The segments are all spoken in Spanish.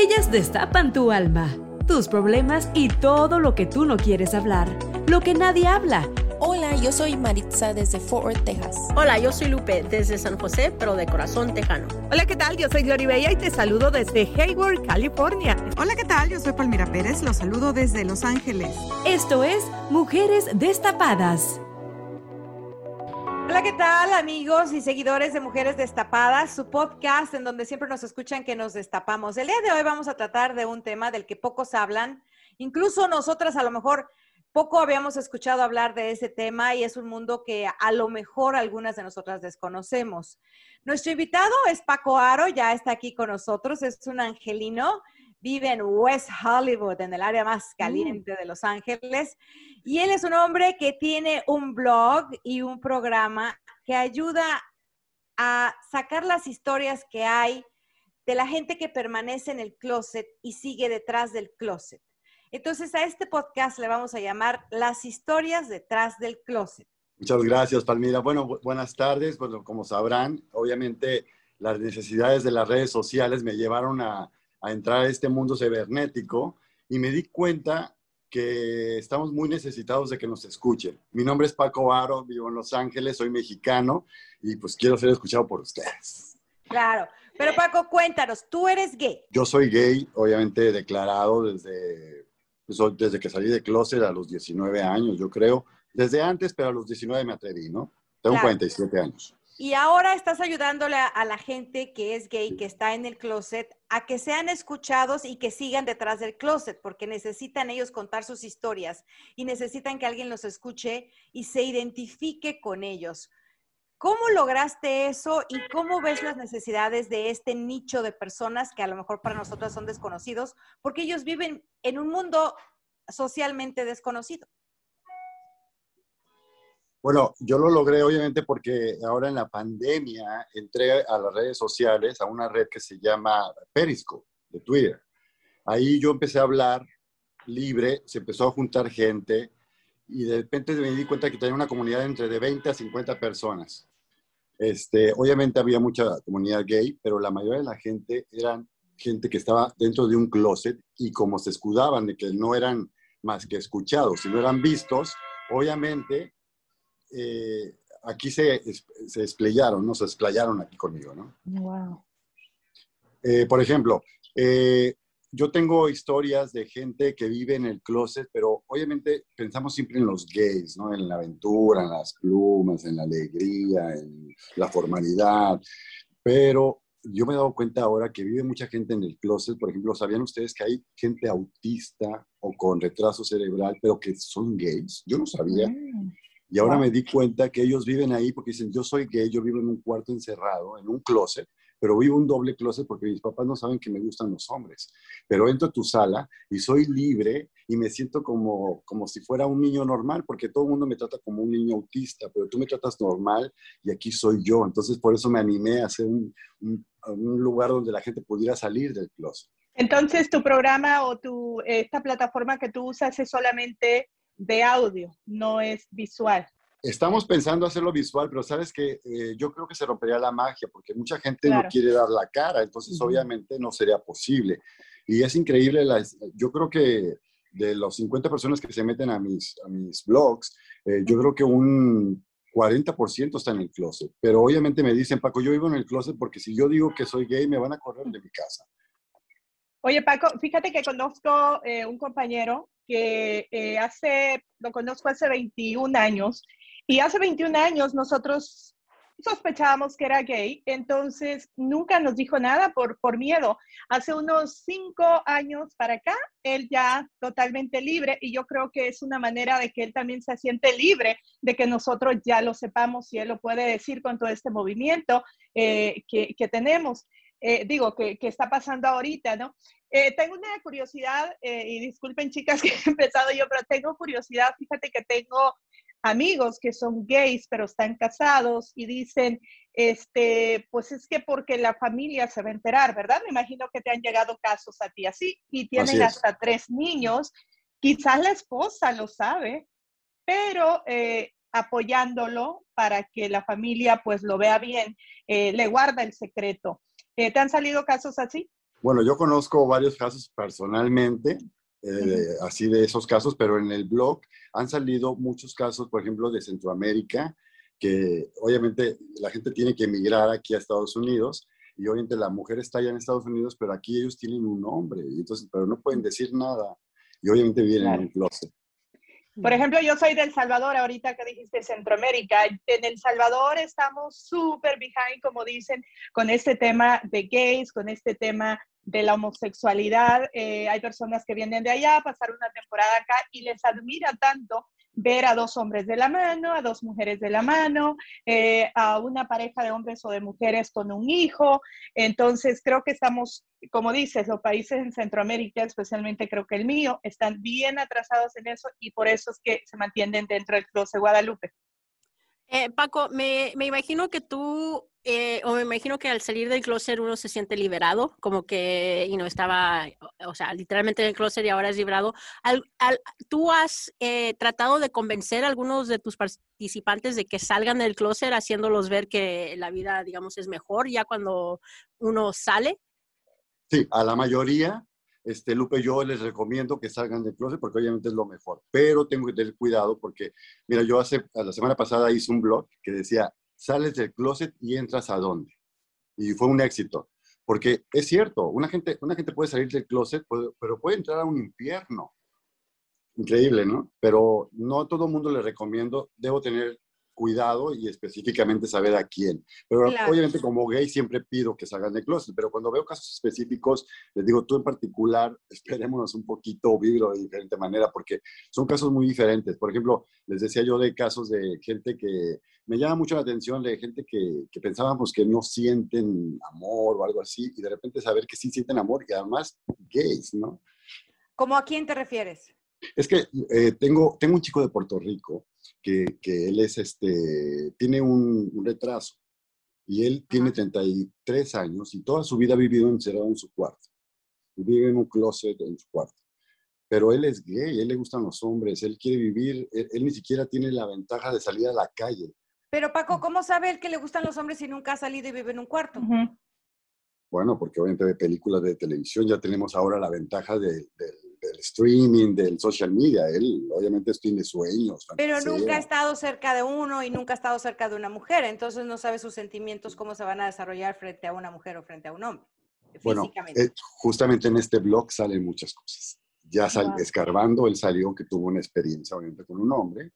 Ellas destapan tu alma, tus problemas y todo lo que tú no quieres hablar, lo que nadie habla. Hola, yo soy Maritza desde Fort Worth, Texas. Hola, yo soy Lupe desde San José, pero de corazón tejano. Hola, ¿qué tal? Yo soy Glory Bella y te saludo desde Hayward, California. Hola, ¿qué tal? Yo soy Palmira Pérez, los saludo desde Los Ángeles. Esto es Mujeres Destapadas. Hola, ¿qué tal amigos y seguidores de Mujeres Destapadas? Su podcast en donde siempre nos escuchan que nos destapamos. El día de hoy vamos a tratar de un tema del que pocos hablan, incluso nosotras a lo mejor poco habíamos escuchado hablar de ese tema y es un mundo que a lo mejor algunas de nosotras desconocemos. Nuestro invitado es Paco Aro, ya está aquí con nosotros, es un angelino, vive en West Hollywood, en el área más caliente de Los Ángeles, y él es un hombre que tiene un blog y un programa que ayuda a sacar las historias que hay de la gente que permanece en el closet y sigue detrás del closet. Entonces a este podcast le vamos a llamar Las historias detrás del closet. Muchas gracias, Palmira. Bueno, buenas tardes. Bueno, como sabrán, obviamente las necesidades de las redes sociales me llevaron a, a entrar a este mundo cibernético y me di cuenta que estamos muy necesitados de que nos escuchen. Mi nombre es Paco Aro, vivo en Los Ángeles, soy mexicano y pues quiero ser escuchado por ustedes. Claro, pero Paco, cuéntanos, tú eres gay. Yo soy gay, obviamente declarado desde pues, desde que salí de closet a los 19 años, yo creo. Desde antes, pero a los 19 me atreví, ¿no? Tengo Claro. 47 años. Y ahora estás ayudándole a, a la gente que es gay, que está en el closet, a que sean escuchados y que sigan detrás del closet, porque necesitan ellos contar sus historias y necesitan que alguien los escuche y se identifique con ellos. ¿Cómo lograste eso y cómo ves las necesidades de este nicho de personas que a lo mejor para nosotros son desconocidos, porque ellos viven en un mundo socialmente desconocido? Bueno, yo lo logré obviamente porque ahora en la pandemia entré a las redes sociales, a una red que se llama Periscope, de Twitter. Ahí yo empecé a hablar libre, se empezó a juntar gente y de repente me di cuenta que tenía una comunidad entre de 20 a 50 personas. Este, obviamente había mucha comunidad gay, pero la mayoría de la gente eran gente que estaba dentro de un closet y como se escudaban de que no eran más que escuchados, si no eran vistos, obviamente eh, aquí se, se explayaron, ¿no? Se explayaron aquí conmigo, ¿no? Wow. Eh, por ejemplo, eh, yo tengo historias de gente que vive en el closet, pero obviamente pensamos siempre en los gays, ¿no? En la aventura, en las plumas, en la alegría, en la formalidad. Pero yo me he dado cuenta ahora que vive mucha gente en el closet. Por ejemplo, ¿sabían ustedes que hay gente autista o con retraso cerebral, pero que son gays? Yo no sabía. Y ahora me di cuenta que ellos viven ahí porque dicen, yo soy gay, yo vivo en un cuarto encerrado, en un closet, pero vivo un doble closet porque mis papás no saben que me gustan los hombres. Pero entro a tu sala y soy libre y me siento como, como si fuera un niño normal, porque todo el mundo me trata como un niño autista, pero tú me tratas normal y aquí soy yo. Entonces por eso me animé a hacer un, un- un lugar donde la gente pudiera salir del closet. Entonces, tu programa o tu, esta plataforma que tú usas es solamente de audio, no es visual. Estamos pensando hacerlo visual, pero sabes que eh, yo creo que se rompería la magia porque mucha gente Claro. no quiere dar la cara, entonces Ujú. obviamente no sería posible. Y es increíble, las- yo creo que de los 50 personas que se meten a mis, a mis blogs, eh, yo creo que un 40% está en el closet. Pero obviamente me dicen, Paco, yo vivo en el closet porque si yo digo que soy gay me van a correr de mi casa. Oye, Paco, fíjate que conozco eh, un compañero que eh, hace, lo conozco hace 21 años, y hace 21 años nosotros sospechábamos que era gay, entonces nunca nos dijo nada por, por miedo. Hace unos cinco años para acá, él ya totalmente libre y yo creo que es una manera de que él también se siente libre, de que nosotros ya lo sepamos y él lo puede decir con todo este movimiento eh, que, que, tenemos. Eh, digo, que, que, está pasando ahorita, ¿no? Eh, tengo una curiosidad, y disculpen chicas que he empezado yo, pero tengo curiosidad, fíjate que tengo amigos que son gays pero están casados y dicen, este, pues es que porque la familia se va a enterar, ¿verdad? Me imagino que te han llegado casos a ti así y tienen hasta tres niños. Quizás la esposa lo sabe, pero eh, apoyándolo para que la familia pues lo vea bien, eh, le guarda el secreto. Eh, ¿Te han salido casos así? Bueno, yo conozco varios casos personalmente eh, así de esos casos, pero en el blog han salido muchos casos, por ejemplo, de Centroamérica, que obviamente la gente tiene que emigrar aquí a Estados Unidos y obviamente la mujer está allá en Estados Unidos, pero aquí ellos tienen un nombre, y entonces, pero no pueden decir nada y obviamente vienen en un closet. Por ejemplo, yo soy del Salvador, ahorita que dijiste Centroamérica. En El Salvador estamos súper behind, como dicen, con este tema de gays, con este tema de la homosexualidad. Eh, hay personas que vienen de allá, pasar una temporada acá y les admira tanto ver a dos hombres de la mano, a dos mujeres de la mano, eh, a una pareja de hombres o de mujeres con un hijo. Entonces, creo que estamos, como dices, los países en Centroamérica, especialmente creo que el mío, están bien atrasados en eso y por eso es que se mantienen dentro del Cruce de Guadalupe. Eh, Paco, me, me, imagino que tú, eh, o me imagino que al salir del closet uno se siente liberado, como que y no estaba, o sea, literalmente en el closet y ahora es liberado. Al, al, ¿Tú has eh, tratado de convencer a algunos de tus participantes de que salgan del closet, haciéndolos ver que la vida, digamos, es mejor ya cuando uno sale? Sí, a la mayoría este, Lupe, yo les recomiendo que salgan del closet porque obviamente es lo mejor, pero tengo que tener cuidado porque, mira, yo hace, la semana pasada hice un blog que decía, sales del closet y entras a dónde. Y fue un éxito, porque es cierto, una gente, una gente puede salir del closet, pero puede entrar a un infierno. Increíble, ¿no? Pero no a todo mundo le recomiendo, debo tener cuidado y específicamente saber a quién. Pero obviamente como gay siempre pido que salgan de closet, pero cuando veo casos específicos, les digo, tú en particular, esperémonos un poquito, vibro de diferente manera, porque son casos muy diferentes. Por ejemplo, les decía yo de casos de gente que me llama mucho la atención, de gente que, que pensábamos que no sienten amor o algo así, y de repente saber que sí sienten amor y además gays, ¿no? ¿Cómo a quién te refieres? Es que eh, tengo, tengo un chico de Puerto Rico que, que él es este, tiene un, retraso y él tiene 33 años y toda su vida ha vivido encerrado en su cuarto. Vive en un closet en su cuarto. Pero él es gay, él le gustan los hombres, él quiere vivir, él, ni siquiera tiene la ventaja de salir a la calle. Pero Paco, ¿cómo sabe él que le gustan los hombres si nunca ha salido y vive en un cuarto? Bueno, porque obviamente ve películas de televisión, ya tenemos ahora la ventaja del del streaming, del social media. Él obviamente tiene sueños. Pero nunca ha estado cerca de uno y nunca ha estado cerca de una mujer, entonces no sabe sus sentimientos, cómo se van a desarrollar frente a una mujer o frente a un hombre. Bueno, eh, justamente en este blog salen muchas cosas. Ya sal, escarbando, él salió que tuvo una experiencia obviamente con un hombre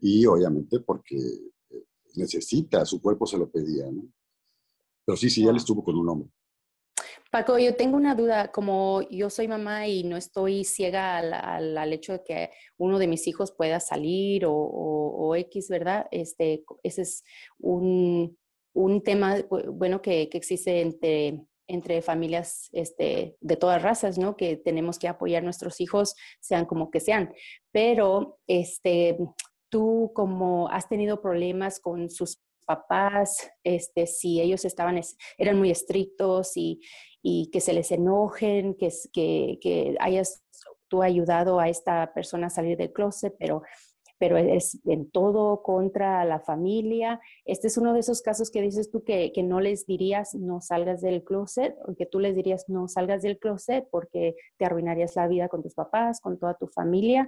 y obviamente porque eh, necesita, su cuerpo se lo pedía, ¿no? Pero sí, sí, ya él estuvo con un hombre. Paco, yo tengo una duda, como yo soy mamá y no estoy ciega al, hecho de que uno de mis hijos pueda salir o, X, ¿verdad? Este, ese es un, tema, bueno, que, existe entre, entre familias este, de todas razas, ¿no? Que tenemos que apoyar a nuestros hijos, sean como que sean. Pero, este, tú como has tenido problemas con sus papás, este, si ellos estaban, eran muy estrictos y, y que se les enojen, que, que, que hayas tú ayudado a esta persona a salir del closet, pero, pero es en todo contra la familia. Este es uno de esos casos que dices tú que, que no les dirías no salgas del closet, o que tú les dirías no salgas del closet porque te arruinarías la vida con tus papás, con toda tu familia,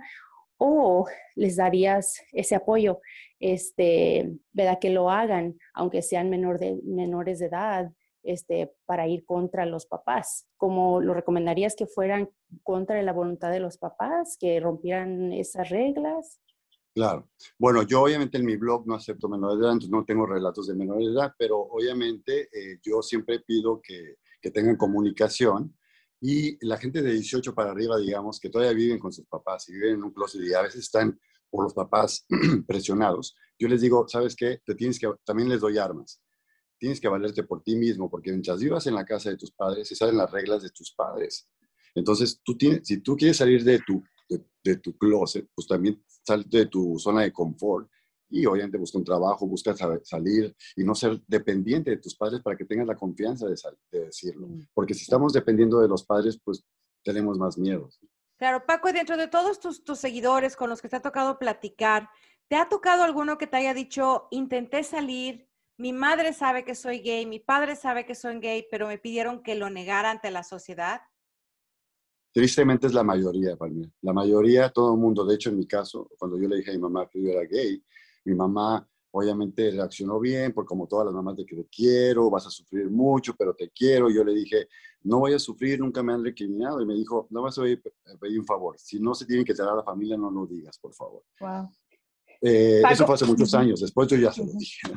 o les darías ese apoyo, este, ¿verdad? Que lo hagan, aunque sean menor de, menores de edad, este, para ir contra los papás. ¿Cómo lo recomendarías que fueran contra la voluntad de los papás, que rompieran esas reglas? Claro. Bueno, yo obviamente en mi blog no acepto menores de edad, entonces no tengo relatos de menores de edad, pero obviamente eh, yo siempre pido que, que tengan comunicación y la gente de 18 para arriba, digamos, que todavía viven con sus papás y viven en un closet y a veces están por los papás presionados, yo les digo, ¿sabes qué? Te tienes que, también les doy armas. Tienes que valerte por ti mismo, porque mientras vivas en la casa de tus padres, se saben las reglas de tus padres. Entonces, tú tienes, si tú quieres salir de tu, de, tu closet, pues también salte de tu zona de confort y obviamente busca un trabajo, busca salir y no ser dependiente de tus padres para que tengas la confianza de, de decirlo. Mm. Porque si estamos dependiendo de los padres, pues tenemos más miedos. Claro, Paco, dentro de todos tus, tus seguidores con los que te ha tocado platicar, ¿te ha tocado alguno que te haya dicho, intenté salir, mi madre sabe que soy gay, mi padre sabe que soy gay, pero me pidieron que lo negara ante la sociedad? Tristemente es la mayoría, Palmira. La mayoría, todo el mundo. De hecho, en mi caso, cuando yo le dije a mi mamá que yo era gay, mi mamá obviamente reaccionó bien, porque como todas las mamás de que te quiero, vas a sufrir mucho, pero te quiero. Yo le dije, no voy a sufrir, nunca me han recriminado. Y me dijo, no vas a pedir un favor. Si no se tienen que traer a la familia, no lo digas, por favor. Wow. Eh, eso fue hace muchos años. Después yo ya se lo dije.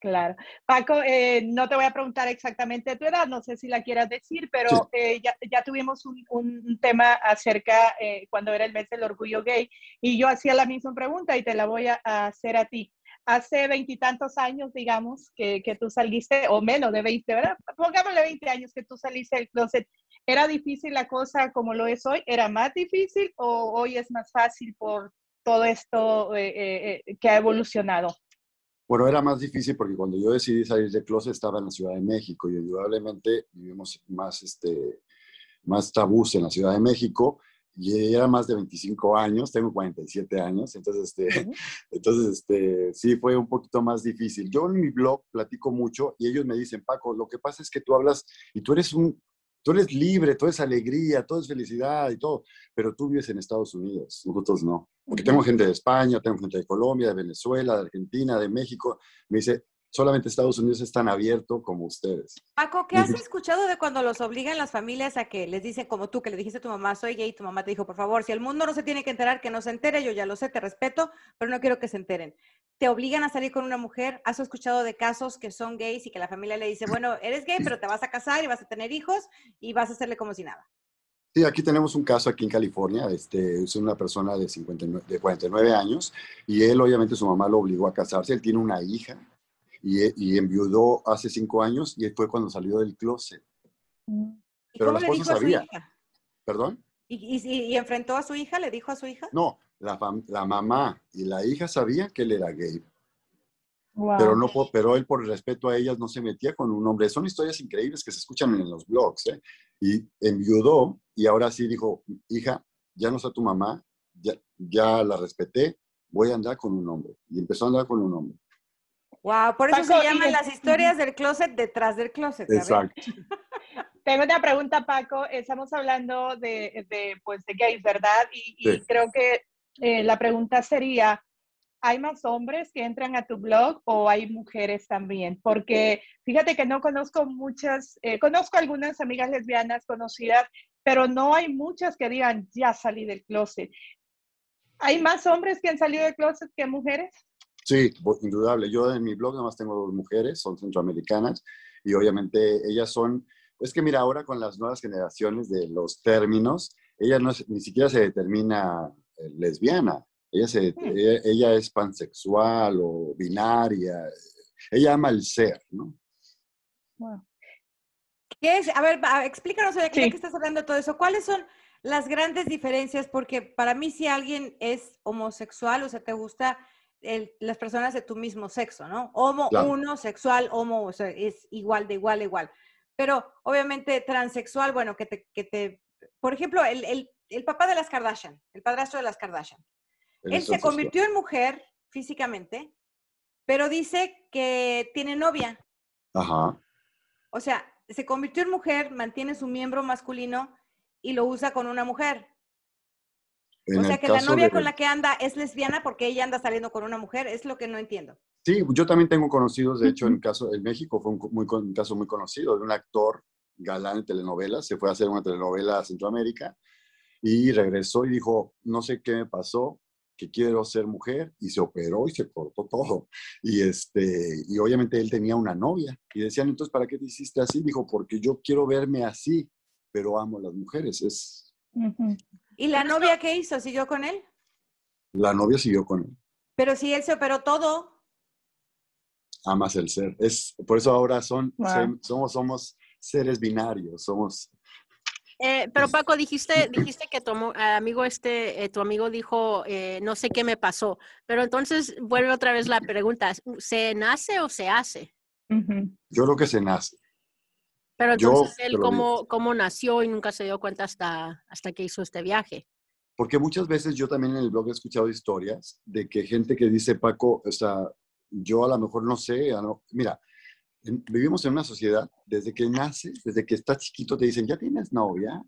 Claro. Paco, eh, no te voy a preguntar exactamente tu edad, no sé si la quieras decir, pero eh, ya, ya, tuvimos un, un, tema acerca cuando era el mes del orgullo gay y yo hacía la misma pregunta y te la voy a hacer a ti hace veintitantos años, digamos, que, que, tú saliste, o menos de 20, ¿verdad? Pongámosle 20 años que tú saliste del closet. ¿Era difícil la cosa como lo es hoy? ¿Era más difícil o hoy es más fácil por todo esto eh, eh, eh, que ha evolucionado? Bueno, era más difícil porque cuando yo decidí salir del closet estaba en la Ciudad de México y indudablemente vivimos más, este, más tabús en la Ciudad de México y era más de 25 años, tengo 47 años, entonces, este, entonces este, sí fue un poquito más difícil. Yo en mi blog platico mucho y ellos me dicen, Paco, lo que pasa es que tú hablas y tú eres un, tú eres libre, todo es alegría, todo es felicidad y todo, pero tú vives en Estados Unidos, nosotros no. Porque tengo gente de España, tengo gente de Colombia, de Venezuela, de Argentina, de México. Me dice, solamente Estados Unidos es tan abierto como ustedes. Paco, ¿qué has escuchado de cuando los obligan las familias a que les dicen, como tú, que le dijiste a tu mamá, soy gay, y tu mamá te dijo, por favor, si el mundo no se tiene que enterar, que no se entere, yo ya lo sé, te respeto, pero no quiero que se enteren. ¿Te obligan a salir con una mujer? ¿Has escuchado de casos que son gays y que la familia le dice, bueno, eres gay, pero te vas a casar y vas a tener hijos y vas a hacerle como si nada? Sí, aquí tenemos un caso aquí en California, este, es una persona de, 59, de 49 años y él obviamente su mamá lo obligó a casarse, él tiene una hija, y, enviudó hace cinco años y fue cuando salió del closet. Pero la esposa sabía. ¿Perdón? ¿Y, enfrentó a su hija? ¿Le dijo a su hija? No, la, la mamá y la hija sabían que él era gay. Pero, no, pero él por respeto a ellas no se metía con un hombre. Son historias increíbles que se escuchan en los blogs. ¿eh? Y enviudó y ahora sí dijo, hija, ya no está tu mamá, ya, ya la respeté, voy a andar con un hombre. Y empezó a andar con un hombre. Wow, por eso se llaman las historias del closet detrás del closet. Exacto. Tengo una pregunta, Paco. Estamos hablando de, de pues, de gays, ¿verdad? Y, creo que eh, la pregunta sería, ¿hay más hombres que entran a tu blog o hay mujeres también? Porque fíjate que no conozco muchas, eh, conozco algunas amigas lesbianas conocidas, pero no hay muchas que digan, ya salí del closet. ¿Hay más hombres que han salido del closet que mujeres? Sí, indudable. Yo en mi blog nada más tengo dos mujeres, son centroamericanas y obviamente ellas son, es que mira, ahora con las nuevas generaciones de los términos, ella no ni siquiera se determina eh, lesbiana, ella, se, hmm. ella, es pansexual o binaria, ella ama el ser, ¿no? ¿Qué es? A ver, explícanos, de qué estás hablando de todo eso. ¿Cuáles son las grandes diferencias? Porque para mí si alguien es homosexual, o sea, te gusta las personas de tu mismo sexo, ¿no? Homo, uno, sexual, homo, o sea, es igual de igual a igual. Pero obviamente transexual, bueno, que te, que te por ejemplo, el, el, el papá de las Kardashian, el padrastro de las Kardashian, él se convirtió en mujer físicamente, pero dice que tiene novia. Ajá. O sea, se convirtió en mujer, mantiene su miembro masculino y lo usa con una mujer o sea que la novia con la que anda es lesbiana porque ella anda saliendo con una mujer, es lo que no entiendo. Sí, yo también tengo conocidos, de hecho, en caso en México fue un, muy, un caso muy conocido de un actor galán en telenovelas, se fue a hacer una telenovela a Centroamérica y regresó y dijo, no sé qué me pasó, que quiero ser mujer y se operó y se cortó todo. Y, este, y obviamente él tenía una novia y decían, entonces, ¿para qué te hiciste así? Dijo, porque yo quiero verme así, pero amo a las mujeres. Es... ¿Y la novia qué hizo? ¿Siguió con él? La novia siguió con él. Pero si él se operó todo. Amas el ser. Es, por eso ahora son, somos, somos seres binarios, somos eh, pero Paco, dijiste, dijiste que tu amigo este, eh, tu amigo dijo, eh, no sé qué me pasó, pero entonces vuelve otra vez la pregunta, ¿se nace o se hace? Yo creo que se nace. Pero entonces él cómo, cómo nació y nunca se dio cuenta hasta, hasta que hizo este viaje. Porque muchas veces yo también en el blog he escuchado historias de que gente que dice, Paco, o sea, yo a lo mejor no sé, no, mira, vivimos en una sociedad, desde que naces, desde que estás chiquito, te dicen, ya tienes novia.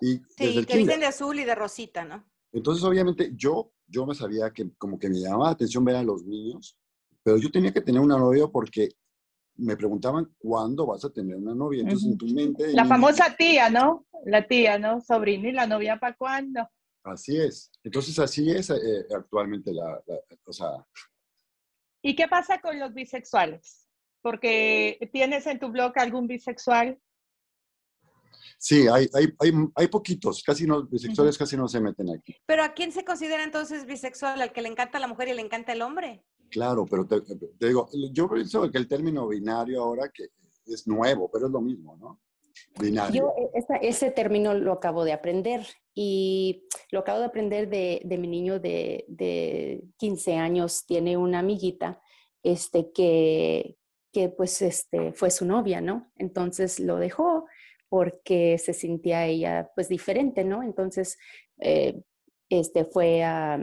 y sí, que dicen de azul y de rosita, ¿no? Entonces, obviamente, yo, yo me sabía que como que me llamaba la atención ver a los niños, pero yo tenía que tener una novia porque me preguntaban, ¿cuándo vas a tener una novia? Entonces, en tu mente... La famosa tía, ¿no? La tía, ¿no? Sobrina y la novia para cuándo. Así es. Entonces, así es eh, actualmente la, la, o sea... ¿Y qué pasa con los bisexuales? Porque tienes en tu blog algún bisexual. Sí, hay, hay, hay, hay poquitos, casi no, bisexuales casi no se meten aquí. Pero ¿a quién se considera entonces bisexual? ¿Al que le encanta la mujer y le encanta el hombre? Claro, pero te, digo, yo pienso que el término binario ahora que es nuevo, pero es lo mismo, ¿no? Binario. Yo eh, ese término lo acabo de aprender y lo acabo de aprender de, de mi niño de, de 15 años, tiene una amiguita este, que, que pues este, fue su novia, ¿no? Entonces lo dejó porque se sentía ella pues diferente, ¿no? Entonces eh, este, fue a,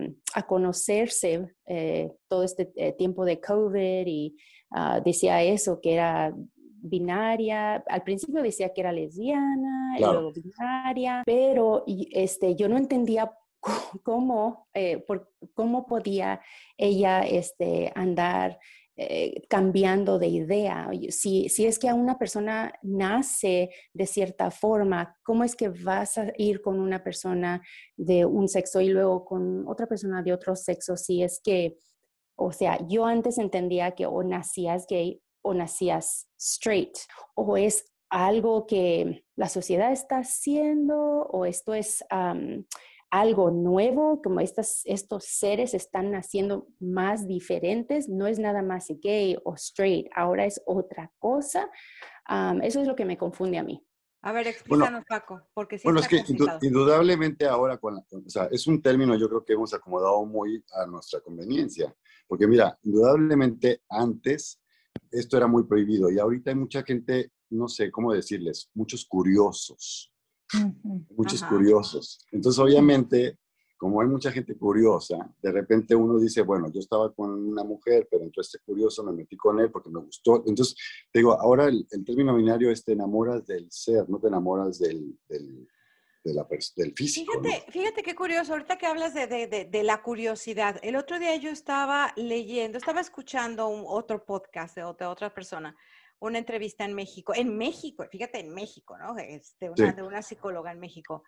conocerse eh, todo este eh, tiempo de COVID y ah, decía eso, que era binaria, al principio decía que era lesbiana, y luego binaria, pero este, yo no entendía cómo, por, cómo podía ella este, andar eh, cambiando de idea. Si, si es que a una persona nace de cierta forma, ¿cómo es que vas a ir con una persona de un sexo y luego con otra persona de otro sexo? Si es que, o sea, yo antes entendía que o nacías gay o nacías straight, o es algo que la sociedad está haciendo, o esto es algo nuevo, como estas, estos seres están naciendo más diferentes, no es nada más gay o straight, ahora es otra cosa. eso es lo que me confunde a mí. A ver, explícanos, Paco, porque sí Bueno, es que indudablemente ahora, con o sea, es un término yo creo que hemos acomodado muy a nuestra conveniencia, porque mira, indudablemente antes esto era muy prohibido y ahorita hay mucha gente, no sé cómo decirles, muchos curiosos, muchos curiosos. Entonces, obviamente, como hay mucha gente curiosa, de repente uno dice, bueno, yo estaba con una mujer, pero entró este curioso, me metí con él porque me gustó. Entonces, digo, ahora el, término binario es te enamoras del ser, no te enamoras del, del, del físico. Fíjate, fíjate qué curioso, ahorita que hablas de, de, de, la curiosidad. El otro día yo estaba leyendo, estaba escuchando un, otro podcast de otra, otra persona una entrevista en México, en México, fíjate, en México, ¿no? Este, una, De una psicóloga en México.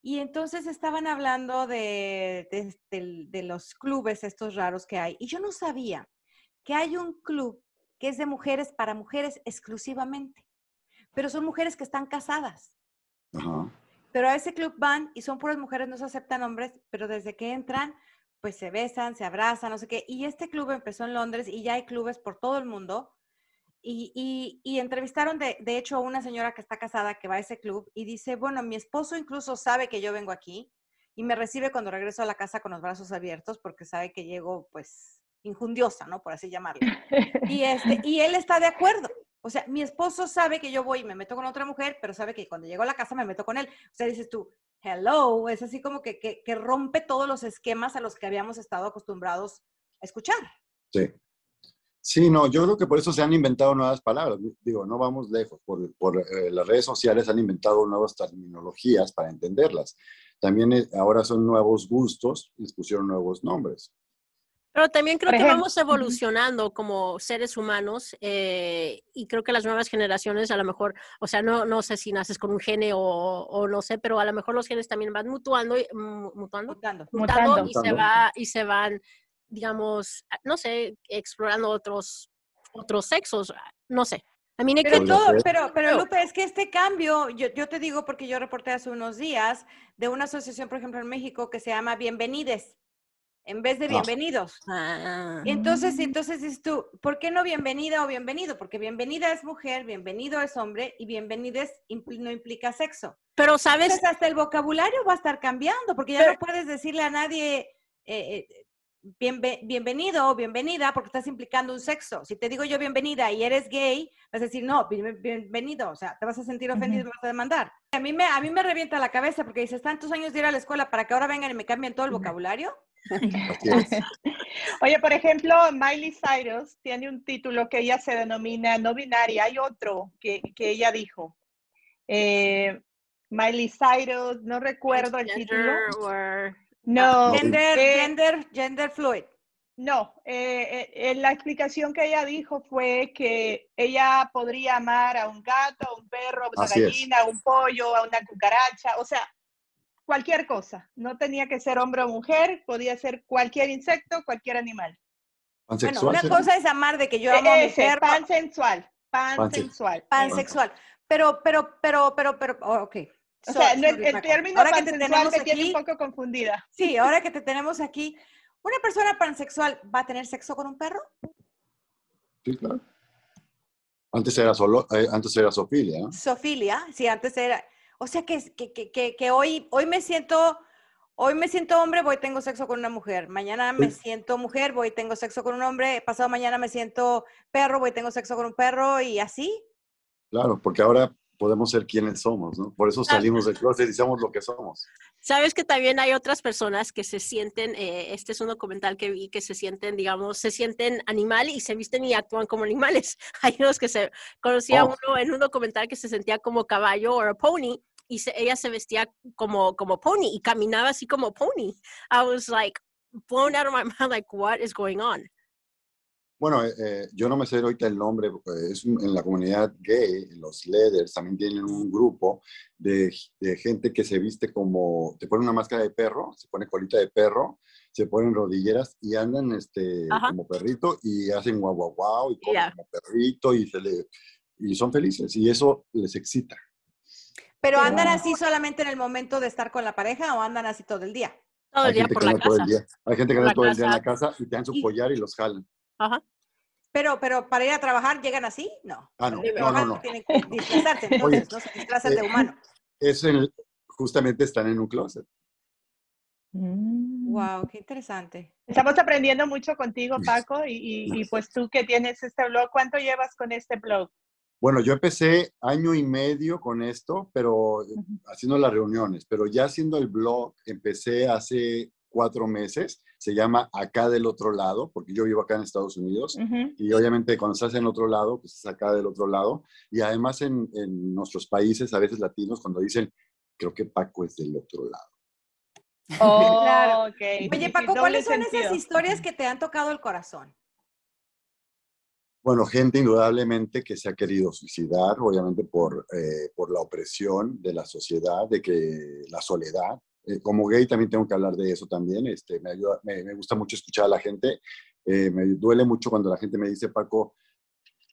Y entonces estaban hablando de, de, los clubes estos raros que hay. Y yo no sabía que hay un club que es de mujeres para mujeres exclusivamente. Pero son mujeres que están casadas. Pero a ese club van y son puras mujeres, no se aceptan hombres, pero desde que entran, pues se besan, se abrazan, no sé qué. Y este club empezó en Londres y ya hay clubes por todo el mundo y, entrevistaron de, hecho a una señora que está casada que va a ese club y dice, bueno, mi esposo incluso sabe que yo vengo aquí y me recibe cuando regreso a la casa con los brazos abiertos porque sabe que llego pues injundiosa, ¿no? Por así llamarlo. Y, este, y él está de acuerdo. O sea, mi esposo sabe que yo voy y me meto con otra mujer, pero sabe que cuando llego a la casa me meto con él. O sea, dices tú, hello, es así como que, que rompe todos los esquemas a los que habíamos estado acostumbrados a escuchar. Sí. Sí, no, yo creo que por eso se han inventado nuevas palabras. Digo, no vamos lejos. Por, por eh, las redes sociales han inventado nuevas terminologías para entenderlas. También eh, ahora son nuevos gustos y pusieron nuevos nombres. Pero también creo que vamos evolucionando como seres humanos eh, y creo que las nuevas generaciones a lo mejor, o sea, no, no sé si naces con un gene o, o no sé, pero a lo mejor los genes también van mutuando, y- mu- mutuando, Mutando. mutando Mutando. y se va y se van, digamos, a- no sé, explorando otros otros sexos, no sé. A mí me Pero, todo, pero, pero. Lupe, es que este cambio, yo, yo te digo porque yo reporté hace unos días de una asociación, por ejemplo, en México que se llama Bienvenides, en vez de Ah. Bienvenidos. Ah, Y entonces, entonces dices tú, ¿por qué no bienvenida o bienvenido? Porque bienvenida es mujer, bienvenido es hombre y bienvenides impl- no implica sexo. pero sabes, Entonces, hasta el vocabulario va a estar cambiando, porque ya Pero- no puedes decirle a nadie eh, eh, bienve- bienvenido o bienvenida porque estás implicando un sexo. Si te digo yo bienvenida y eres gay, vas a decir, no, bien- bienvenido, o sea, te vas a sentir ofendido y me vas a demandar. A mí, me, a mí me revienta la cabeza porque dices, tantos años de ir a la escuela para que ahora vengan y me cambien todo el vocabulario. Oye, por ejemplo, Miley Cyrus tiene un título que ella se denomina no binaria. Hay otro que, que ella dijo. Eh, Miley Cyrus, no recuerdo el título. or- No, Gender, eh, gender, gender fluid. no. eh, eh, eh, la explicación que ella dijo fue que ella podría amar a un gato, a un perro, a una Así es. gallina, a un pollo, a una cucaracha, o sea, cualquier cosa. No tenía que ser hombre o mujer, podía ser cualquier insecto, cualquier animal. Bueno, Pansexual una será. cosa es amar de que yo amo a mi Ese, perro, pansensual, Panse- pansensual. pansexual. Pero, pero, pero, pero, pero, oh, ok. O So- sea, no, el, sorry, el Paco. término Ahora que te tenemos me tiene aquí, un poco confundida. sí, ahora que te tenemos aquí, ¿una persona pansexual va a tener sexo con un perro? Sí, claro. Antes era solo, eh, antes era Sofilia, ¿no? Sofilia, sí, antes era. O sea que, que, que, que, que hoy, hoy me siento, hoy me siento hombre, voy tengo sexo con una mujer. Mañana me Sí. siento mujer, voy tengo sexo con un hombre. Pasado mañana me siento perro, voy tengo sexo con un perro y así. Claro, porque ahora podemos ser quienes somos, ¿no? Por eso salimos del closet y somos lo que somos. Sabes que también hay otras personas que se sienten, eh, este es un documental que vi, que se sienten, digamos, se sienten animal y se visten y actúan como animales. Hay unos que se, conocía Oh. uno en un documental que se sentía como caballo o pony y se- ella se vestía como, como pony y caminaba así como pony. I was like blown out of my mind, like what is going on? Bueno, eh, eh, yo no me sé ahorita el nombre, eh, es un- en la comunidad gay, los leaders también tienen un grupo de, de gente que se viste como, te pone una máscara de perro, se pone colita de perro, se ponen rodilleras y andan este, Ajá. como perrito y hacen guau guau guau y comen Ya. como perrito y, se le, y son felices y eso les excita. Pero andan así solamente en el momento de estar con la pareja o andan así todo el día. Todo el día por la anda todo el casa. día, hay gente que anda todo el día en la casa. casa y te dan su Y- collar y los jalan. Ajá. Pero, pero para ir a trabajar llegan así, no. Ah, no, no, no, no. Tienen que disfrazarse, entonces, no se disfrazan de eh, humano. Es el, justamente están en un closet. Wow, qué interesante. Estamos aprendiendo mucho contigo, Paco, y, y- y pues tú que tienes este blog, ¿cuánto llevas con este blog? Bueno, yo empecé año y medio con esto, pero haciendo las reuniones, pero ya haciendo el blog empecé hace cuatro meses. Se llama Acá del otro lado, porque yo vivo acá en Estados Unidos. Y obviamente cuando estás en otro lado, pues es acá del otro lado. Y además en, en nuestros países, a veces latinos, cuando dicen, creo que Paco es del otro lado. Oh, Claro. Oye, Paco, ¿cuáles son sentido. esas historias que te han tocado el corazón? Bueno, gente indudablemente que se ha querido suicidar, obviamente por, eh, por la opresión de la sociedad, de que la soledad. Eh, como gay también tengo que hablar de eso también. Este, me, ayuda, me, me gusta mucho escuchar a la gente. Eh, me duele mucho cuando la gente me dice, Paco,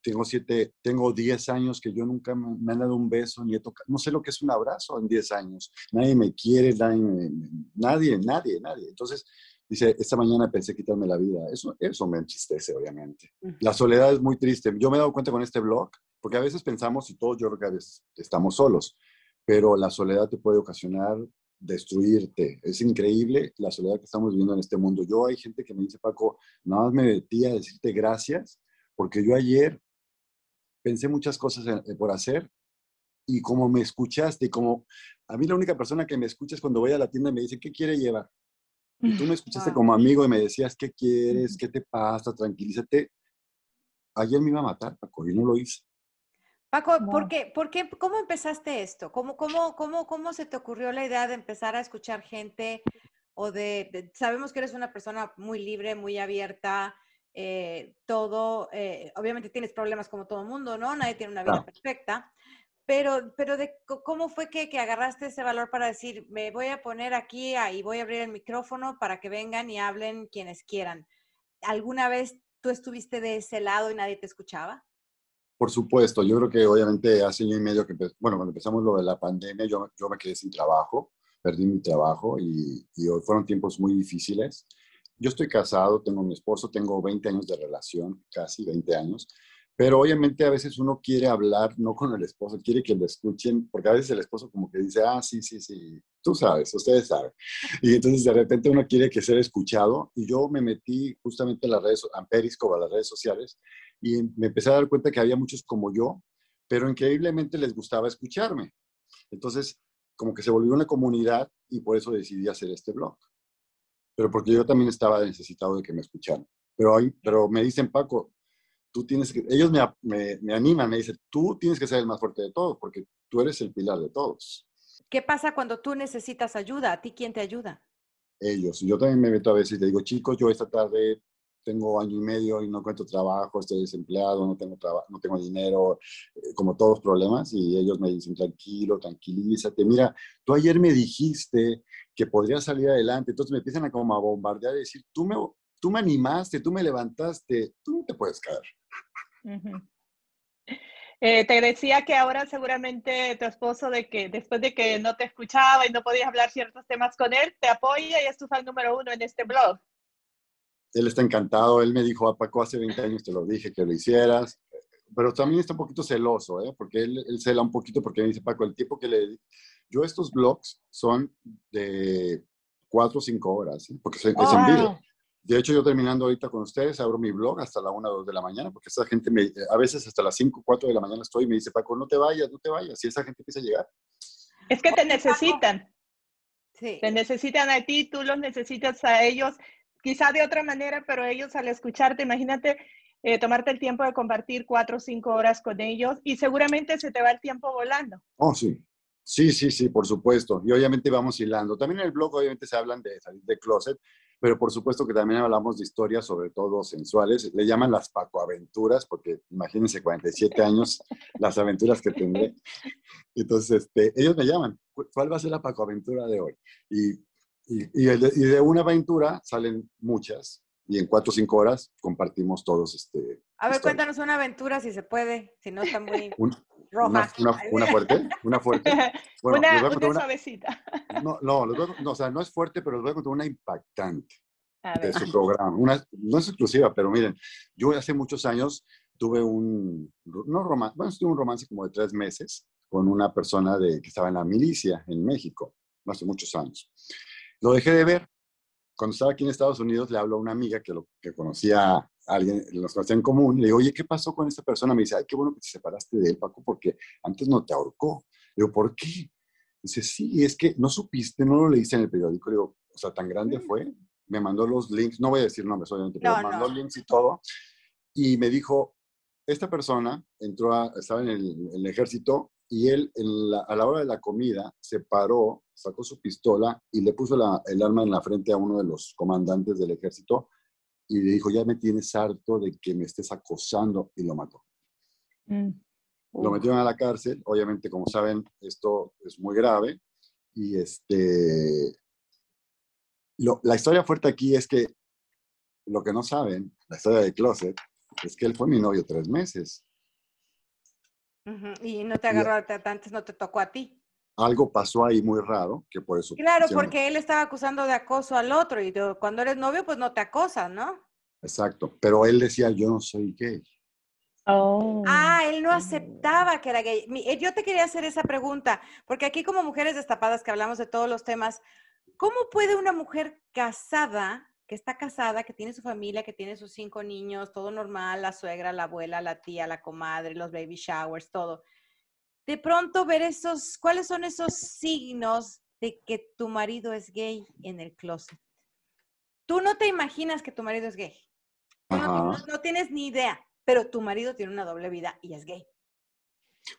tengo siete, tengo 10 años que yo nunca me, me han dado un beso ni he tocado, no sé lo que es un abrazo en 10 años. Nadie me quiere, nadie, me- nadie, nadie, nadie. Entonces, dice, esta mañana pensé quitarme la vida. Eso, eso me entristece, obviamente. La soledad es muy triste. Yo me he dado cuenta con este blog, porque a veces pensamos, y todos yo creo que a veces estamos solos, pero la soledad te puede ocasionar destruirte. Es increíble la soledad que estamos viviendo en este mundo. Yo hay gente que me dice, Paco, nada más me metí a decirte gracias, porque yo ayer pensé muchas cosas eh, por hacer y como me escuchaste, como a mí la única persona que me escucha es cuando voy a la tienda y me dice, ¿qué quiere llevar? Y tú me escuchaste Wow. como amigo y me decías, ¿qué quieres? ¿Qué te pasa? Tranquilízate. Ayer me iba a matar, Paco, y no lo hice. Paco, Wow. ¿por qué, por qué, ¿cómo empezaste esto? ¿Cómo, cómo, cómo, ¿Cómo se te ocurrió la idea de empezar a escuchar gente o de, sabemos que eres una persona muy libre, muy abierta, eh, todo, eh, obviamente tienes problemas como todo el mundo, ¿no? Nadie tiene una vida perfecta, pero, pero de cómo fue que, que, agarraste ese valor para decir, me voy a poner aquí y voy a abrir el micrófono para que vengan y hablen quienes quieran. ¿Alguna vez tú estuviste de ese lado y nadie te escuchaba? Por supuesto, yo creo que obviamente hace año y medio que, bueno, cuando empezamos lo de la pandemia, yo, yo me quedé sin trabajo, perdí mi trabajo y, y fueron tiempos muy difíciles. Yo estoy casado, tengo mi esposo, tengo 20 años de relación, casi 20 años, pero obviamente a veces uno quiere hablar no con el esposo, quiere que lo escuchen, porque a veces el esposo como que dice, ah, sí, sí, sí, tú sabes, ustedes saben. Y entonces de repente uno quiere que sea escuchado y yo me metí justamente en las redes, en Periscope, a las redes sociales, y me empecé a dar cuenta que había muchos como yo, pero increíblemente les gustaba escucharme. Entonces, como que se volvió una comunidad y por eso decidí hacer este blog. Pero porque yo también estaba necesitado de que me escucharan. Pero, hoy, pero me dicen, Paco, tú tienes que, ellos me, me, me animan, me dicen, tú tienes que ser el más fuerte de todos, porque tú eres el pilar de todos. ¿Qué pasa cuando tú necesitas ayuda? ¿A ti quién te ayuda? Ellos. Yo también me meto a veces y te digo, chicos, yo esta tarde tengo año y medio y no encuentro trabajo, estoy desempleado, no tengo, no tengo dinero, eh, como todos problemas, y ellos me dicen, tranquilo, tranquilízate, mira, tú ayer me dijiste que podría salir adelante, entonces me empiezan a como a bombardear y decir, tú me, tú me animaste, tú me levantaste, tú no te puedes caer. Eh, te decía que ahora seguramente tu esposo de que después de que no te escuchaba y no podías hablar ciertos temas con él, te apoya y es tu fan número uno en este blog él está encantado. Él me dijo, a ah, Paco, hace 20 años te lo dije que lo hicieras. Pero también está un poquito celoso, ¿eh? porque él, él cela un poquito porque me dice, Paco, el tiempo que le... Yo estos blogs son de cuatro o cinco horas, ¿eh? porque es, en vivo. De hecho, yo terminando ahorita con ustedes, abro mi blog hasta la 1 o 2 de la mañana, porque esa gente, me, a veces hasta las 5 o 4 de la mañana estoy y me dice, Paco, no te vayas, no te vayas. Y esa gente empieza a llegar. Es que te necesitan. Sí. Te necesitan a ti, tú los necesitas a ellos quizá de otra manera, pero ellos al escucharte, imagínate eh, tomarte el tiempo de compartir cuatro o cinco horas con ellos y seguramente se te va el tiempo volando. Oh, sí. Sí, sí, sí, por supuesto. Y obviamente vamos hilando. También en el blog obviamente se hablan de salir de closet, pero por supuesto que también hablamos de historias, sobre todo sensuales. Le llaman las Paco-aventuras, porque imagínense 47 años, las aventuras que tendré. Entonces, este, ellos me llaman, ¿cuál va a ser la Paco-aventura de hoy? Y y, de, una aventura salen muchas y en cuatro o cinco horas compartimos todos este. A ver, cuéntanos una aventura si se puede, si no está muy roja. Una, fuerte, una fuerte. una, suavecita. No, no, no, o sea, no es fuerte, pero les voy a contar una impactante de su programa. Una, no es exclusiva, pero miren, yo hace muchos años tuve un, no romance, bueno, tuve un romance como de tres meses con una persona de, que estaba en la milicia en México, hace muchos años. Lo dejé de ver. Cuando estaba aquí en Estados Unidos, le hablo a una amiga que, lo, que conocía a alguien, nos conocía en común, le digo, oye, ¿qué pasó con esta persona? Me dice, ay, qué bueno que te separaste de él, Paco, porque antes no te ahorcó. Le digo, ¿por qué? Dice, sí, es que no supiste, no lo leíste en el periódico. Le digo, o sea, tan grande fue. Me mandó los links, no voy a decir nombres, obviamente, pero me mandó links y todo. Y me dijo, esta persona entró a, estaba en el, en el ejército y él a la hora de la comida se paró, sacó su pistola y le puso el arma en la frente a uno de los comandantes del ejército y le dijo, ya me tienes harto de que me estés acosando y lo mató. Mm. Lo metieron a la cárcel, obviamente como saben esto es muy grave y este, la historia fuerte aquí es que lo que no saben, la historia de Closet, es que él fue mi novio tres meses y no te agarró, antes no te tocó a ti. Algo pasó ahí muy raro, que por eso... Claro, porque él estaba acusando de acoso al otro y cuando eres novio, pues no te acosan, ¿no? Exacto, pero él decía, yo no soy gay. Oh. Ah, él no aceptaba que era gay. Eh, yo te quería hacer esa pregunta, porque aquí como mujeres destapadas que hablamos de todos los temas, ¿cómo puede una mujer casada que está casada, que tiene su familia, que tiene sus cinco niños, todo normal, la suegra, la abuela, la tía, la comadre, los baby showers, todo. De pronto ver esos, ¿cuáles son esos signos de que tu marido es gay en el closet? Tú no te imaginas que tu marido es gay. No, no, tienes ni idea, pero tu marido tiene una doble vida y es gay.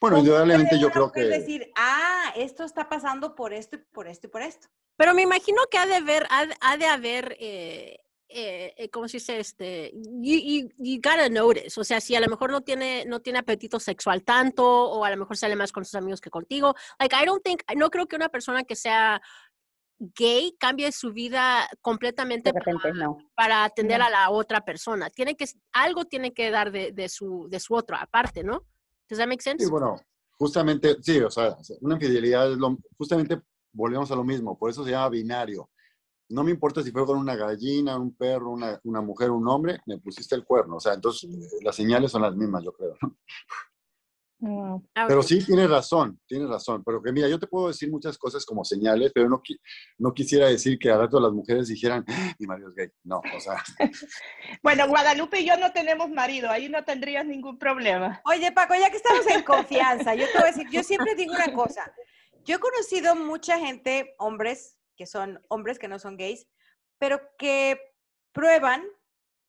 Bueno, indudablemente yo creo que... Es decir, ah, esto está pasando por esto y por esto y por esto. Pero me imagino que ha de haber, ha, ha de haber, eh, eh, eh, ¿cómo se dice? Este, you, you, you, gotta notice. O sea, si a lo mejor no tiene, no tiene apetito sexual tanto, o a lo mejor sale más con sus amigos que contigo. Like, I don't think, no creo que una persona que sea gay cambie su vida completamente repente, para, no. para, atender no. a la otra persona. Tiene que, algo tiene que dar de, de, su, de su otro aparte, ¿no? Does that make sense? Sí, bueno, justamente, sí, o sea, una infidelidad es lo, justamente volvemos a lo mismo, por eso se llama binario. No me importa si fue con una gallina, un perro, una, una mujer, un hombre, me pusiste el cuerno. O sea, entonces las señales son las mismas, yo creo. ¿no? Wow. Pero sí, tienes razón, tienes razón. Pero que mira, yo te puedo decir muchas cosas como señales, pero no, no quisiera decir que a rato las mujeres dijeran, ¡Ah, mi marido es gay. No, o sea. bueno, Guadalupe y yo no tenemos marido, ahí no tendrías ningún problema. Oye, Paco, ya que estamos en confianza, yo te voy a decir, yo siempre digo una cosa. Yo he conocido mucha gente, hombres, que son hombres que no son gays, pero que prueban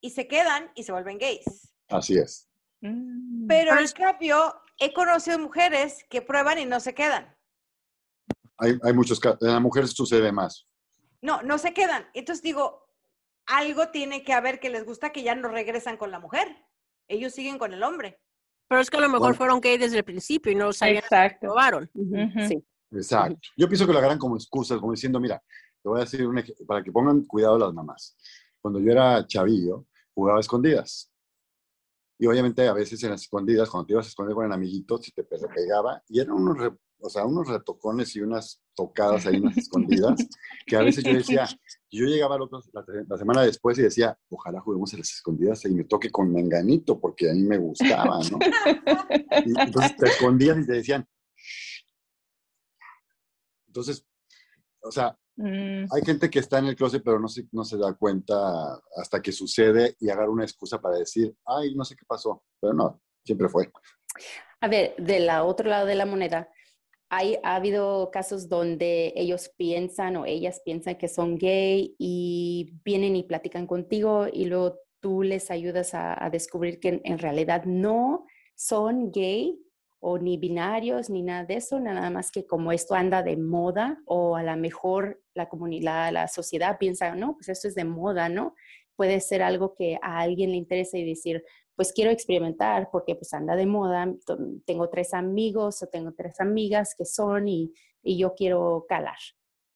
y se quedan y se vuelven gays. Así es. Mm. Pero en cambio, he conocido mujeres que prueban y no se quedan. Hay, hay muchos casos, en las mujeres sucede más. No, no se quedan. Entonces digo, algo tiene que haber que les gusta que ya no regresan con la mujer. Ellos siguen con el hombre. Pero es que a lo mejor bueno. fueron gay desde el principio y no lo sabían. Exacto. Probaron. Uh -huh. Sí. Exacto. Yo pienso que lo agarran como excusas, como diciendo, mira, te voy a decir un para que pongan cuidado las mamás. Cuando yo era chavillo, jugaba a escondidas. Y obviamente a veces en las escondidas, cuando te ibas a esconder con el amiguito, si te pegaba, y eran unos, o sea, unos retocones y unas tocadas ahí, unas escondidas, que a veces yo decía, yo llegaba otro, la, semana después y decía, ojalá juguemos a las escondidas y me toque con menganito, porque a mí me gustaba, ¿no? Y entonces te escondían y te decían, Shh. entonces, o sea, Mm. Hay gente que está en el closet pero no se, no se da cuenta hasta que sucede y agarra una excusa para decir, ay, no sé qué pasó, pero no, siempre fue. A ver, del otro lado de la moneda, hay, ha habido casos donde ellos piensan o ellas piensan que son gay y vienen y platican contigo y luego tú les ayudas a, a descubrir que en, en realidad no son gay o ni binarios ni nada de eso, nada más que como esto anda de moda o a lo mejor la comunidad, la sociedad piensa, no, pues esto es de moda, ¿no? Puede ser algo que a alguien le interese y decir, pues quiero experimentar porque pues anda de moda, tengo tres amigos o tengo tres amigas que son y, y yo quiero calar.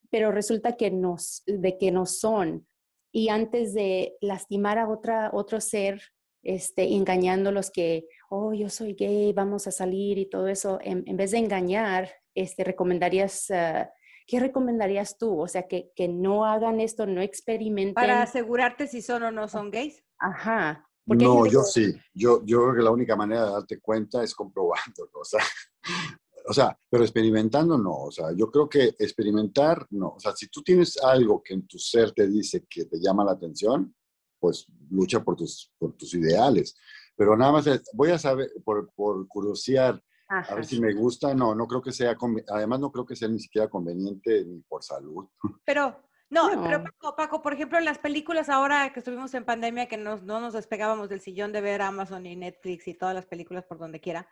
Pero resulta que no, de que no son. Y antes de lastimar a otra, otro ser, este, engañándolos que, oh, yo soy gay, vamos a salir y todo eso, en, en vez de engañar, este, recomendarías, uh, ¿qué recomendarías tú? O sea, que, que no hagan esto, no experimenten. Para asegurarte si son o no son gays. Ajá. No, yo que... sí. Yo, yo creo que la única manera de darte cuenta es comprobándolo. O sea, o sea, pero experimentando no. O sea, yo creo que experimentar no. O sea, si tú tienes algo que en tu ser te dice que te llama la atención, pues lucha por tus, por tus ideales. Pero nada más voy a saber, por, por curiosear, Ajá. a ver si me gusta. No, no creo que sea, además no creo que sea ni siquiera conveniente ni por salud. Pero, no, no. pero Paco, Paco, por ejemplo, en las películas ahora que estuvimos en pandemia, que nos, no nos despegábamos del sillón de ver Amazon y Netflix y todas las películas por donde quiera,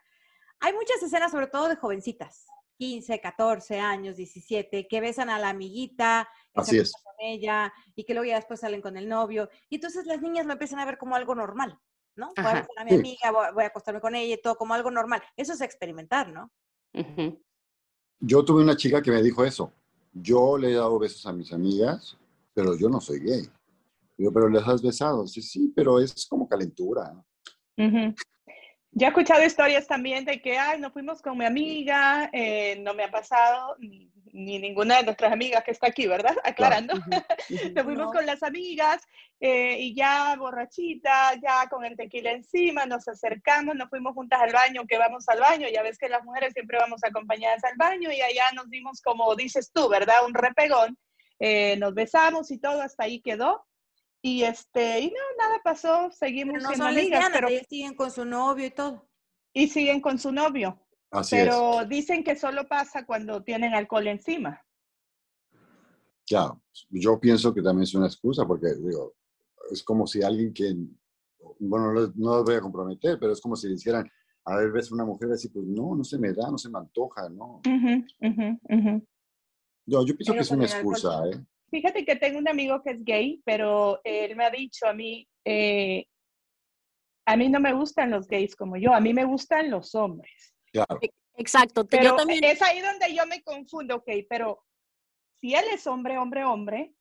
hay muchas escenas, sobre todo de jovencitas. 15, 14 años, 17, que besan a la amiguita, que Así se es. con ella y que luego ya después salen con el novio. Y entonces las niñas lo empiezan a ver como algo normal, ¿no? Voy a besar a mi amiga, voy, voy, a acostarme con ella y todo como algo normal. Eso es experimentar, ¿no? Uh -huh. Yo tuve una chica que me dijo eso. Yo le he dado besos a mis amigas, pero yo no soy gay. Yo, pero les has besado. Sí, sí, pero es como calentura. Uh -huh. Yo he escuchado historias también de que, ay, nos fuimos con mi amiga, eh, no me ha pasado, ni, ni, ninguna de nuestras amigas que está aquí, ¿verdad? Aclarando. Claro. Nos fuimos no. con las amigas eh, y ya borrachita, ya con el tequila encima, nos acercamos, nos fuimos juntas al baño, que vamos al baño, ya ves que las mujeres siempre vamos acompañadas al baño y allá nos dimos, como dices tú, ¿verdad? Un repegón, eh, nos besamos y todo, hasta ahí quedó. Y este, y no, nada pasó, seguimos pero no siendo son amigas, lesbianas, pero ellas siguen con su novio y todo. Y siguen con su novio. Así pero es. dicen que solo pasa cuando tienen alcohol encima. Ya, yo pienso que también es una excusa, porque digo, es como si alguien que, bueno, no, no los voy a comprometer, pero es como si dijeran, a ver, ves una mujer así, pues no, no se me da, no se me antoja, ¿no? Yo, yo pienso que es una excusa, ¿eh? Fíjate que tengo un amigo que es gay, pero él me ha dicho a mí, eh, a mí no me gustan los gays como yo, a mí me gustan los hombres. Claro. E, exacto. Pero yo también... es ahí donde yo me confundo, ok, pero si él es hombre, hombre, hombre,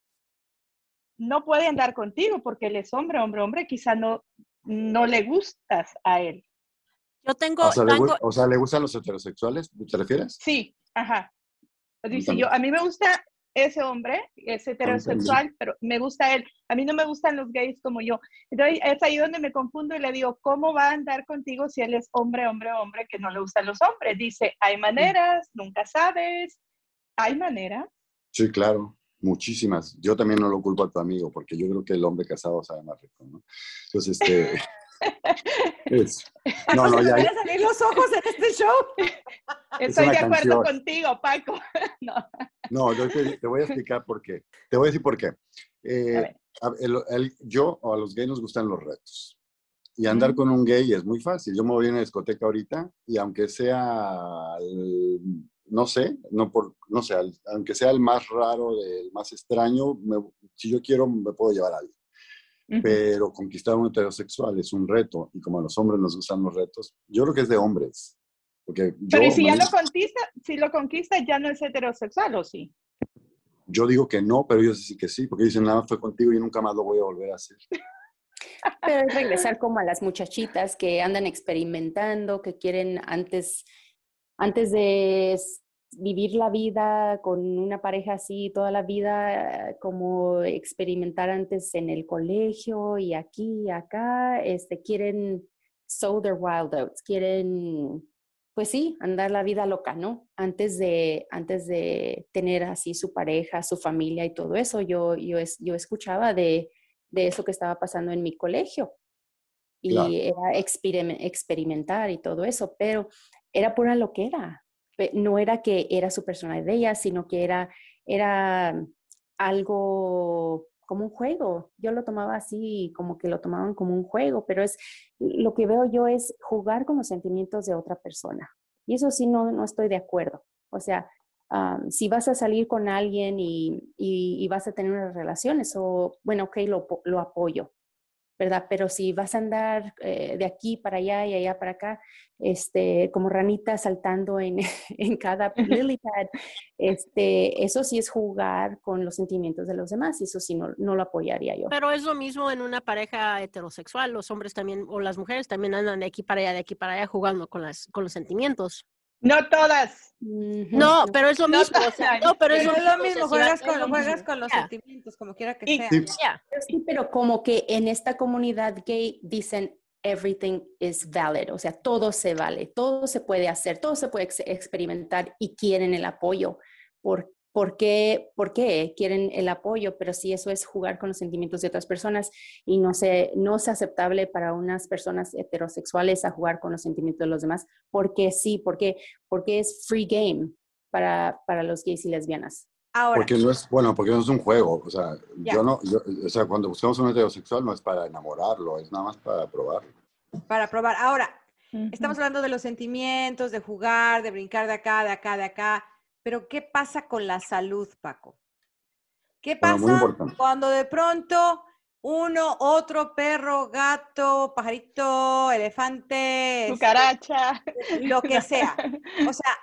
no puede andar contigo porque él es hombre, hombre, hombre, quizá no, no le gustas a él. Yo tengo... O sea, tengo... Le, o sea, ¿le gustan los heterosexuales? ¿Te refieres? Sí, ajá. Dice yo, a mí me gusta ese hombre, es heterosexual, pero me gusta él. A mí no me gustan los gays como yo. Entonces es ahí donde me confundo y le digo, ¿cómo va a andar contigo si él es hombre, hombre, hombre, que no le gustan los hombres? Dice, hay maneras, nunca sabes, hay maneras. Sí, claro, muchísimas. Yo también no lo culpo a tu amigo, porque yo creo que el hombre casado sabe más rico, ¿no? Entonces, este... es, no, no, ya, ya. salir los ojos en este show? Estoy de acuerdo contigo, Paco. no. No, yo te, te, voy a explicar por qué. Te voy a decir por qué. Eh, el, el, yo o a los gays nos gustan los retos. Y andar mm. con un gay es muy fácil. Yo me voy a una discoteca ahorita y aunque sea, el, no sé, no, por, no sé, aunque sea el más raro, el más extraño, me, si yo quiero me puedo llevar a alguien. Uh -huh. Pero conquistar a un heterosexual es un reto. Y como a los hombres nos gustan los retos, yo creo que es de hombres. Porque Pero yo, ¿y si ya lo conquista, si lo conquista ya no es heterosexual o sí? Yo digo que no, pero ellos sí que sí, porque dicen nada fue contigo y nunca más lo voy a volver a hacer. Pero es regresar como a las muchachitas que andan experimentando, que quieren antes, antes de vivir la vida con una pareja así toda la vida, como experimentar antes en el colegio y aquí y acá, este, quieren sow their wild oats, quieren pues sí, andar la vida loca, ¿no? Antes de, antes de tener así su pareja, su familia y todo eso, yo, yo, yo escuchaba de, de eso que estaba pasando en mi colegio. Y claro. era experiment, experimentar y todo eso, pero era pura loquera. No era que era su personalidad de ella, sino que era, era algo como un juego. Yo lo tomaba así, como que lo tomaban como un juego, pero es lo que veo yo es jugar con los sentimientos de otra persona. Y eso sí, no, no estoy de acuerdo. O sea, um, si vas a salir con alguien y, y, y, vas a tener unas relaciones, o bueno, ok, lo, lo apoyo, ¿verdad? Pero si vas a andar eh, de aquí para allá y allá para acá, este, como ranita saltando en, en cada lily pad, este, eso sí es jugar con los sentimientos de los demás y eso sí no, no lo apoyaría yo. Pero es lo mismo en una pareja heterosexual, los hombres también o las mujeres también andan de aquí para allá, de aquí para allá jugando con, las, con los sentimientos. No todas. No, pero es lo mismo. No, o sea, no pero es lo, es lo mismo. Juegas con, lo juegas con los yeah. sentimientos, como quiera que sea. Sí. Yeah. sí, pero como que en esta comunidad gay dicen everything is valid, o sea, todo se vale, todo se puede hacer, todo se puede ex experimentar y quieren el apoyo. ¿Por, por, qué, ¿Por qué quieren el apoyo? Pero si eso es jugar con los sentimientos de otras personas y no, se, no es aceptable para unas personas heterosexuales a jugar con los sentimientos de los demás, porque sí, porque, porque es free game para, para los gays y lesbianas. Ahora. Porque no es, bueno, porque no es un juego, o sea, yeah. yo no, yo, o sea, cuando buscamos un heterosexual no es para enamorarlo, es nada más para probarlo. Para probar. Ahora, uh -huh. estamos hablando de los sentimientos, de jugar, de brincar de acá, de acá, de acá, pero ¿qué pasa con la salud, Paco? ¿Qué pasa bueno, cuando de pronto uno, otro, perro, gato, pajarito, elefante, cucaracha, lo que sea? O sea,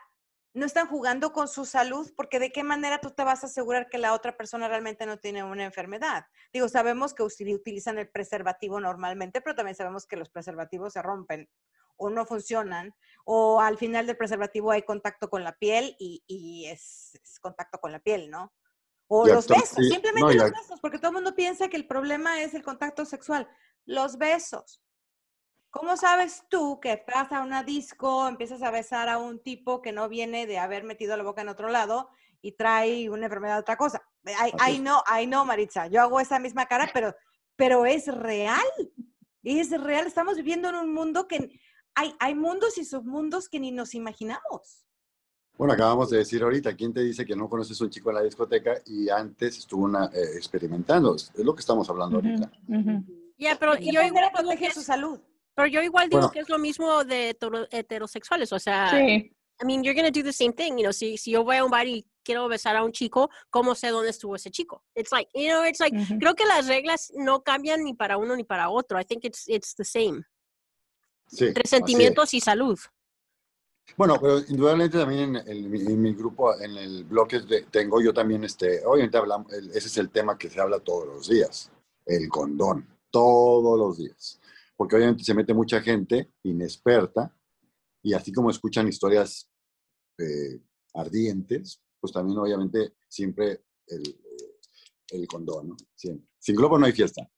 no están jugando con su salud, porque de qué manera tú te vas a asegurar que la otra persona realmente no tiene una enfermedad. Digo, sabemos que utilizan el preservativo normalmente, pero también sabemos que los preservativos se rompen o no funcionan, o al final del preservativo hay contacto con la piel y, y es, es, contacto con la piel, ¿no? O y los besos, sí. simplemente no, los besos, porque todo el mundo piensa que el problema es el contacto sexual. Los besos. ¿Cómo sabes tú que vas a una disco, empiezas a besar a un tipo que no viene de haber metido la boca en otro lado y trae una enfermedad de otra cosa? Ay, no, ay, no, Maritza, yo hago esa misma cara, pero, pero es real. Es real. Estamos viviendo en un mundo que hay, hay mundos y submundos que ni nos imaginamos. Bueno, acabamos de decir ahorita, ¿quién te dice que no conoces a un chico en la discoteca y antes estuvo una, eh, experimentando? Es lo que estamos hablando uh -huh, ahorita. Uh -huh. Ya, pero yo igual proteger su salud. Pero yo igual digo Bueno. que es lo mismo de hetero- heterosexuales, o sea, Sí. I mean, you're going to do the same thing, you know, si, si yo voy a un bar y quiero besar a un chico, ¿cómo sé dónde estuvo ese chico? It's like, you know, it's like, Ujú. creo que las reglas no cambian ni para uno ni para otro. I think it's, it's the same. Sí, Entre sentimientos y salud. Bueno, pero indudablemente también en, mi, en mi grupo, en el blog que tengo, yo también, este, obviamente hablamos, el- ese es el tema que se habla todos los días, el condón, todos los días. Porque obviamente se mete mucha gente inexperta y así como escuchan historias eh, ardientes, pues también obviamente siempre el, el condón, ¿no? Siempre. Sin globo no hay fiesta.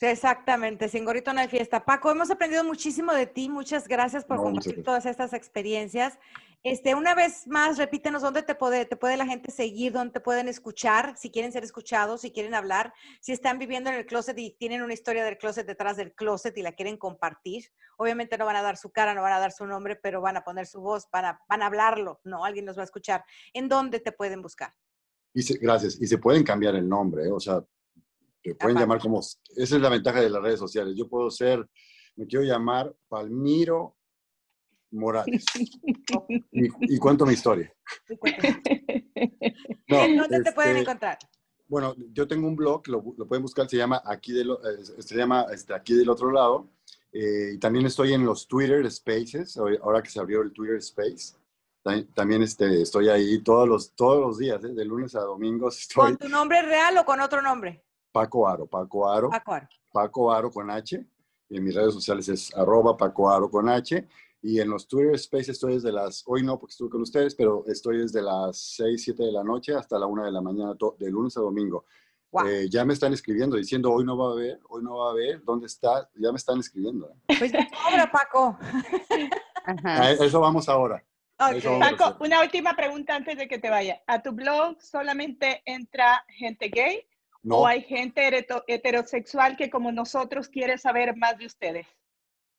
Exactamente, sin gorrito no hay fiesta. Paco, hemos aprendido muchísimo de ti, muchas gracias por No, compartir todas estas experiencias. Este, una vez más, repítenos dónde te puede, te puede la gente seguir, dónde te pueden escuchar, si quieren ser escuchados, si quieren hablar, si están viviendo en el closet y tienen una historia del closet detrás del closet y la quieren compartir. Obviamente no van a dar su cara, no van a dar su nombre, pero van a poner su voz, van a, van a hablarlo, ¿no? Alguien los va a escuchar. ¿En dónde te pueden buscar? Y se- gracias. Y se pueden cambiar el nombre, ¿eh? o sea, te pueden Aparte. llamar como... Esa es la ventaja de las redes sociales. Yo puedo ser, me quiero llamar Palmiro Morales. y, y cuento mi historia. No, ¿En dónde te pueden este, encontrar? Bueno, yo tengo un blog, lo, lo pueden buscar, se llama aquí del, eh, se llama este, aquí del otro lado. eh, y también estoy en los Twitter Spaces, ahora que se abrió el Twitter Space. También, también, este, estoy ahí todos los, todos los días, ¿eh? de lunes a domingos estoy. ¿Con tu nombre real o con otro nombre? Paco Aro, Paco Aro, Paco Aro. Paco Aro con H. Y en mis redes sociales es arroba Paco Aro con H. Y en los Twitter Spaces estoy desde las, hoy no porque estuve con ustedes, pero estoy desde las 6, 7 de la noche hasta la 1 de la mañana, to- de lunes a domingo. Eh, ya me están escribiendo diciendo, hoy no va a haber, hoy no va a haber, ¿dónde está? Ya me están escribiendo. ¿eh? Pues Paco. A eso vamos ahora. A eso Ok. vamos a Paco, una última pregunta antes de que te vaya. ¿A tu blog solamente entra gente gay No, o hay gente heterosexual que como nosotros quiere saber más de ustedes?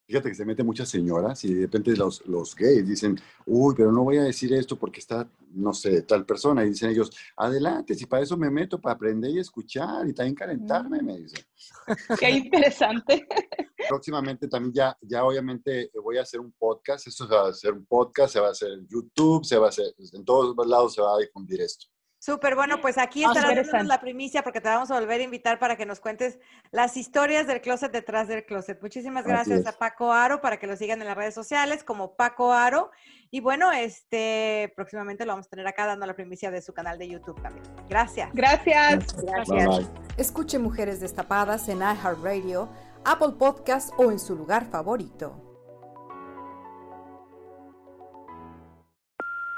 fíjate que se meten muchas señoras y de repente los, los gays dicen, uy, pero no voy a decir esto porque está, no sé, tal persona. Y dicen ellos, adelante, si para eso me meto, para aprender y escuchar y también calentarme, me dicen. Qué interesante. Próximamente también ya, ya obviamente voy a hacer un podcast, esto se va a hacer un podcast, se va a hacer en YouTube, se va a hacer, en todos lados se va a difundir esto. Súper, bueno, pues aquí Ah, estarás dándonos la primicia porque te vamos a volver a invitar para que nos cuentes las historias del closet detrás del closet. Muchísimas gracias a Paco Aro para que lo sigan en las redes sociales como Paco Aro. Y bueno, este próximamente lo vamos a tener acá dando la primicia de su canal de YouTube también. Gracias. Gracias. Bye, bye. Escuche Mujeres Destapadas en iHeartRadio, Apple Podcast o en su lugar favorito.